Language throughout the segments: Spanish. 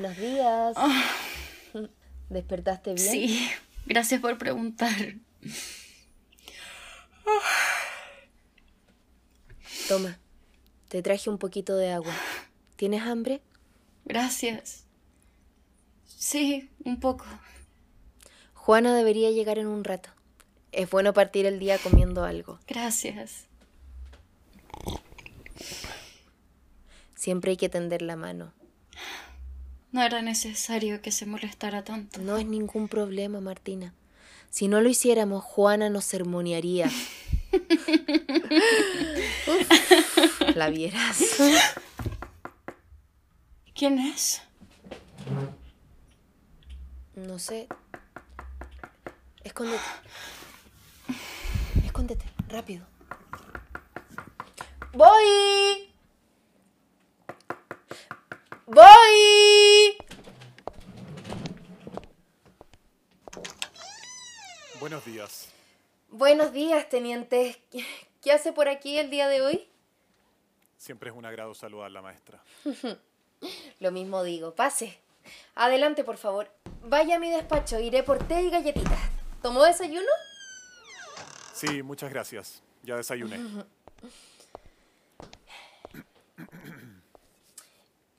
Buenos días. ¿Despertaste bien? Sí, gracias por preguntar. Toma, te traje un poquito de agua. ¿Tienes hambre? Gracias. Sí, un poco. Juana debería llegar en un rato. Es bueno partir el día comiendo algo. Gracias. Siempre hay que tender la mano. No era necesario que se molestara tanto. No es ningún problema, Martina. Si no lo hiciéramos, Juana nos sermonearía. Uf, la vieras. ¿Quién es? No sé. Escóndete. Escóndete, rápido. ¡Voy! ¡Voy! Buenos días. Buenos días, teniente. ¿Qué hace por aquí el día de hoy? Siempre es un agrado saludar a la maestra. Lo mismo digo. Pase. Adelante, por favor. Vaya a mi despacho. Iré por té y galletitas. ¿Tomó desayuno? Sí, muchas gracias. Ya desayuné.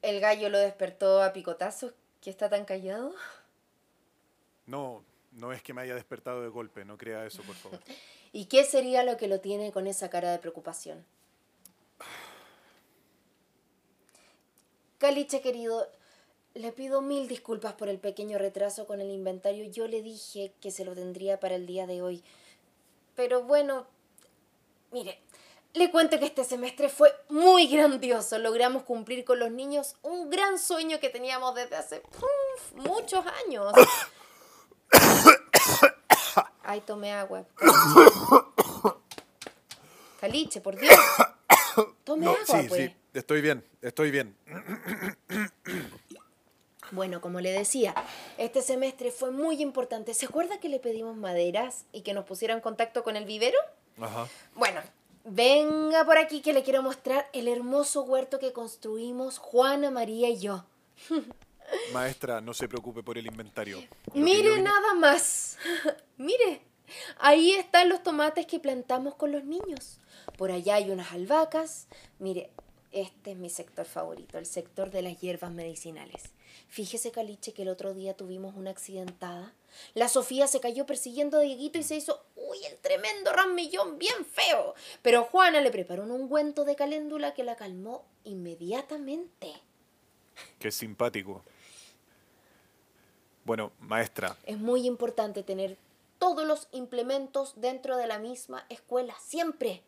¿El gallo lo despertó a picotazos? ¿Que está tan callado? No, no es que me haya despertado de golpe, no crea eso, por favor. ¿Y qué sería lo que lo tiene con esa cara de preocupación? Caliche, querido, le pido mil disculpas por el pequeño retraso con el inventario. Yo le dije que se lo tendría para el día de hoy. Pero bueno, mire, le cuento que este semestre fue muy grandioso. Logramos cumplir con los niños un gran sueño que teníamos desde hace uf, muchos años. Ay, tomé agua. Caliche, por Dios. Tome No, agua, sí, pues. sí, estoy bien, estoy bien. Bueno, como le decía, este semestre fue muy importante. ¿Se acuerda que le pedimos maderas y que nos pusiera en contacto con el vivero? Ajá. Bueno, venga por aquí que le quiero mostrar el hermoso huerto que construimos Juana, María y yo. Maestra, no se preocupe por el inventario. Lo que yo Mire nada más. Mire, ahí están los tomates que plantamos con los niños. Por allá hay unas albahacas. Mire, este es mi sector favorito, el sector de las hierbas medicinales. Fíjese, Caliche, que el otro día tuvimos una accidentada. La Sofía se cayó persiguiendo a Dieguito y se hizo, uy, el tremendo ramillón bien feo. Pero Juana le preparó un ungüento de caléndula que la calmó inmediatamente. Qué simpático. Bueno, maestra, Es muy importante tener todos los implementos dentro de la misma escuela, siempre.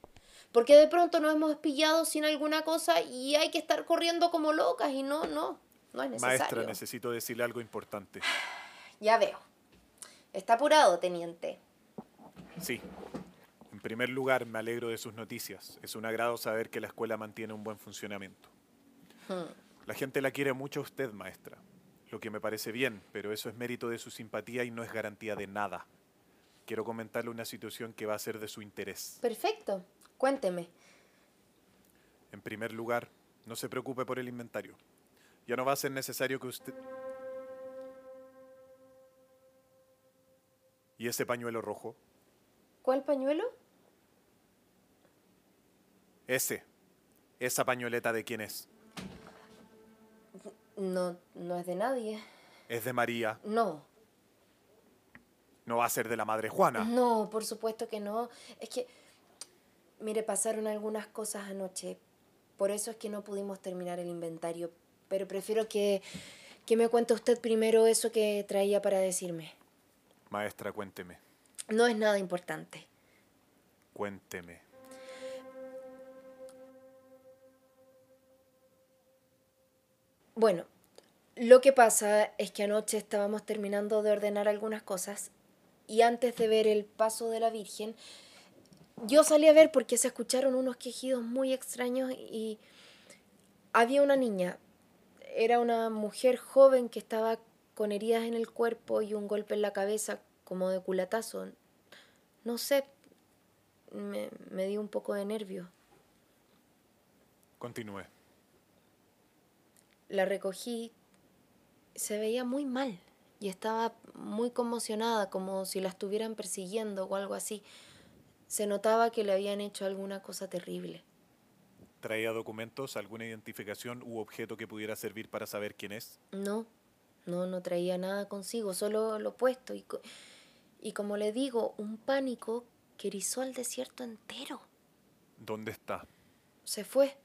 Porque de pronto nos hemos pillado sin alguna cosa y hay que estar corriendo como locas y no, no, no es necesario. maestra, necesito decirle algo importante. Ya veo. Está apurado, teniente. Sí. En primer lugar, me alegro de sus noticias. Es un agrado saber que la escuela mantiene un buen funcionamiento. La gente la quiere mucho a usted, maestra. Lo que me parece bien, pero eso es mérito de su simpatía y no es garantía de nada. Quiero comentarle una situación que va a ser de su interés. Perfecto. Cuénteme. En primer lugar, no se preocupe por el inventario. Ya no va a ser necesario que usted... ¿Y ese pañuelo rojo? ¿Cuál pañuelo? Ese. Esa pañoleta de quién es. No, no es de nadie. Es de María. No. No va a ser de la madre Juana. No, por supuesto que no. Es que, mire, pasaron algunas cosas anoche. Por eso es que no pudimos terminar el inventario. Pero prefiero que, que me cuente usted primero eso que traía para decirme. Maestra, cuénteme. No es nada importante. Cuénteme. Bueno, lo que pasa es que anoche estábamos terminando de ordenar algunas cosas y antes de ver el paso de la Virgen, yo salí a ver porque se escucharon unos quejidos muy extraños y había una niña, era una mujer joven que estaba con heridas en el cuerpo y un golpe en la cabeza como de culatazo. No sé, me, me dio un poco de nervio. Continúe. La recogí, Se veía muy mal y estaba muy conmocionada, como si la estuvieran persiguiendo o algo así. Se notaba que le habían hecho alguna cosa terrible. ¿Traía documentos, alguna identificación u objeto que pudiera servir para saber quién es? No, no, no traía nada consigo, solo lo puesto. Y, y como le digo, un pánico que erizó al desierto entero. ¿Dónde está? Se fue.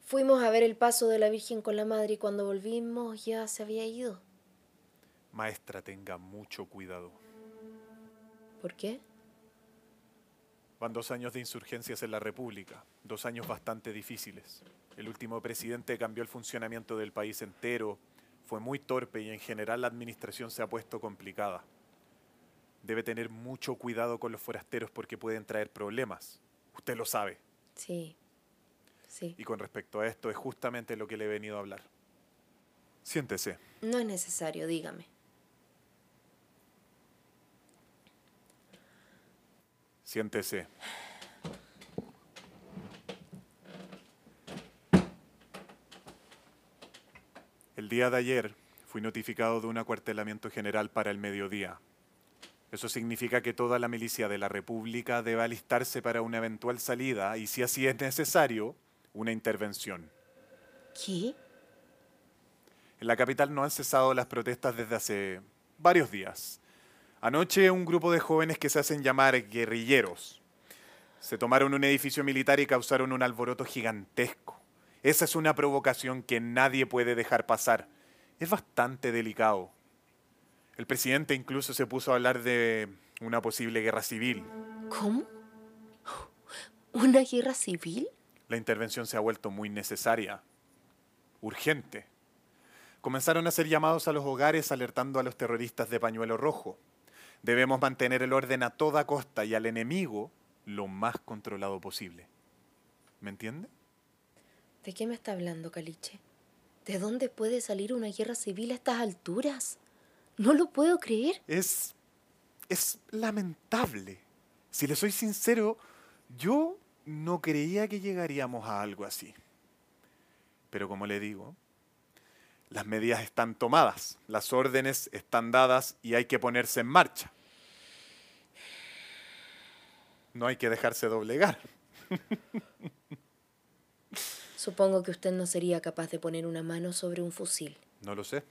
Fuimos a ver el paso de la Virgen con la Madre y cuando volvimos ya se había ido. Maestra, tenga mucho cuidado. ¿Por qué? Van dos años de insurgencias en la República, dos años bastante difíciles. El último presidente cambió el funcionamiento del país entero, fue muy torpe y en general la administración se ha puesto complicada. Debe tener mucho cuidado con los forasteros porque pueden traer problemas. Usted lo sabe. Sí, sí. Y con respecto a esto es justamente lo que le he venido a hablar. Siéntese. No es necesario, dígame. Siéntese. El día de ayer fui notificado de un acuartelamiento general para el mediodía. Eso significa que toda la milicia de la República debe alistarse para una eventual salida y, si así es necesario, una intervención. ¿Qué? En la capital no han cesado las protestas desde hace varios días. Anoche un grupo de jóvenes que se hacen llamar guerrilleros se tomaron un edificio militar y causaron un alboroto gigantesco. Esa es una provocación que nadie puede dejar pasar. Es bastante delicado. El presidente incluso se puso a hablar de una posible guerra civil. ¿Cómo? ¿Una guerra civil? La intervención se ha vuelto muy necesaria, urgente. Comenzaron a hacer llamados a los hogares alertando a los terroristas de pañuelo rojo. Debemos mantener el orden a toda costa y al enemigo lo más controlado posible. ¿Me entiende? ¿De qué me está hablando, Caliche? ¿De dónde puede salir una guerra civil a estas alturas? No lo puedo creer. Es. es lamentable. Si le soy sincero, yo no creía que llegaríamos a algo así. Pero como le digo, las medidas están tomadas, las órdenes están dadas y hay que ponerse en marcha. No hay que dejarse doblegar. Supongo que usted no sería capaz de poner una mano sobre un fusil. No lo sé.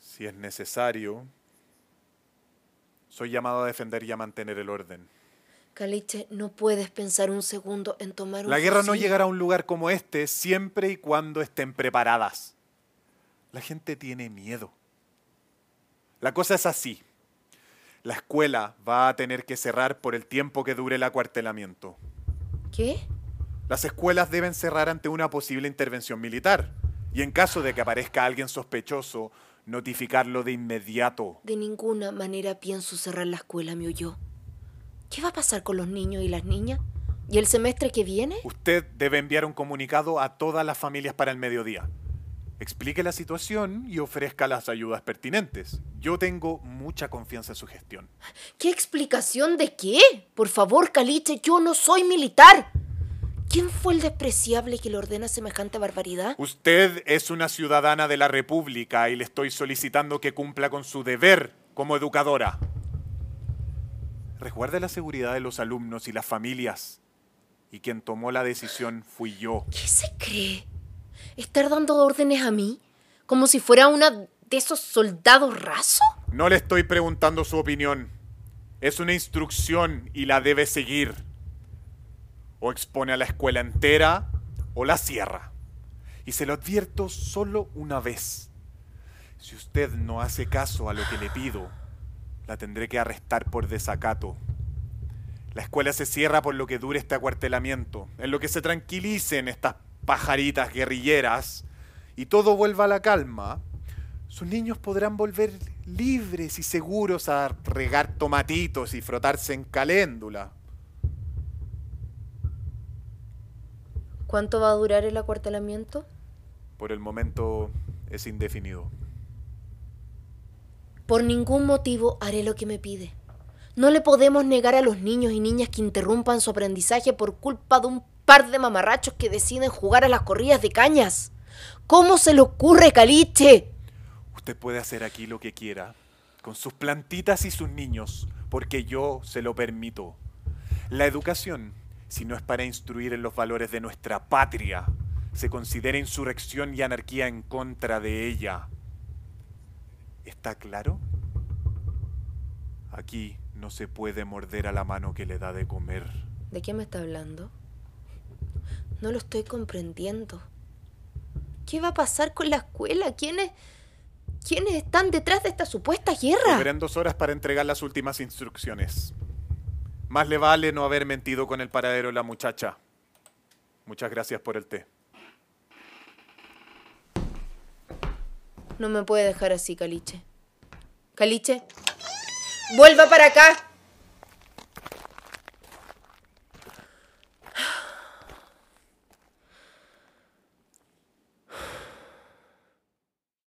Si es necesario, soy llamado a defender y a mantener el orden. Caliche, no puedes pensar un segundo en tomar un La guerra no llegará a un lugar como este siempre y cuando estén preparadas. La gente tiene miedo. La cosa es así. La escuela va a tener que cerrar por el tiempo que dure el acuartelamiento. ¿Qué? Las escuelas deben cerrar ante una posible intervención militar. Y en caso de que aparezca alguien sospechoso, notificarlo de inmediato. De ninguna manera pienso cerrar la escuela, me oyó. ¿Qué va a pasar con los niños y las niñas? ¿Y el semestre que viene? Usted debe enviar un comunicado a todas las familias para el mediodía. Explique la situación y ofrezca las ayudas pertinentes. Yo tengo mucha confianza en su gestión. ¿Qué explicación de qué? Por favor, Caliche, yo no soy militar. ¿Quién fue el despreciable que le ordena semejante barbaridad? Usted es una ciudadana de la República y le estoy solicitando que cumpla con su deber como educadora. Resguarde la seguridad de los alumnos y las familias. Y quien tomó la decisión fui yo. ¿Qué se cree? ¿Estar dando órdenes a mí? ¿Como si fuera una de esos soldados rasos? No le estoy preguntando su opinión. Es una instrucción y la debe seguir. O expone a la escuela entera o la cierra. Y se lo advierto solo una vez. Si usted no hace caso a lo que le pido, la tendré que arrestar por desacato. La escuela se cierra por lo que dure este acuartelamiento, en lo que se tranquilicen estas pajaritas guerrilleras y todo vuelva a la calma. Sus niños podrán volver libres y seguros a regar tomatitos y frotarse en caléndula. ¿Cuánto va a durar el acuartelamiento? Por el momento es indefinido. Por ningún motivo haré lo que me pide. No le podemos negar a los niños y niñas que interrumpan su aprendizaje por culpa de un par de mamarrachos que deciden jugar a las corridas de cañas. ¿Cómo se le ocurre, Caliche? Usted puede hacer aquí lo que quiera, con sus plantitas y sus niños, porque yo se lo permito. La educación, si no es para instruir en los valores de nuestra patria, se considera insurrección y anarquía en contra de ella. ¿Está claro? Aquí no se puede morder a la mano que le da de comer. ¿De qué me está hablando? No lo estoy comprendiendo. ¿Qué va a pasar con la escuela? ¿Quiénes, ¿Quiénes están detrás de esta supuesta guerra? Volverán dos horas para entregar las últimas instrucciones. Más le vale no haber mentido con el paradero de la muchacha. Muchas gracias por el té. No me puede dejar así, Caliche. Caliche, vuelva para acá.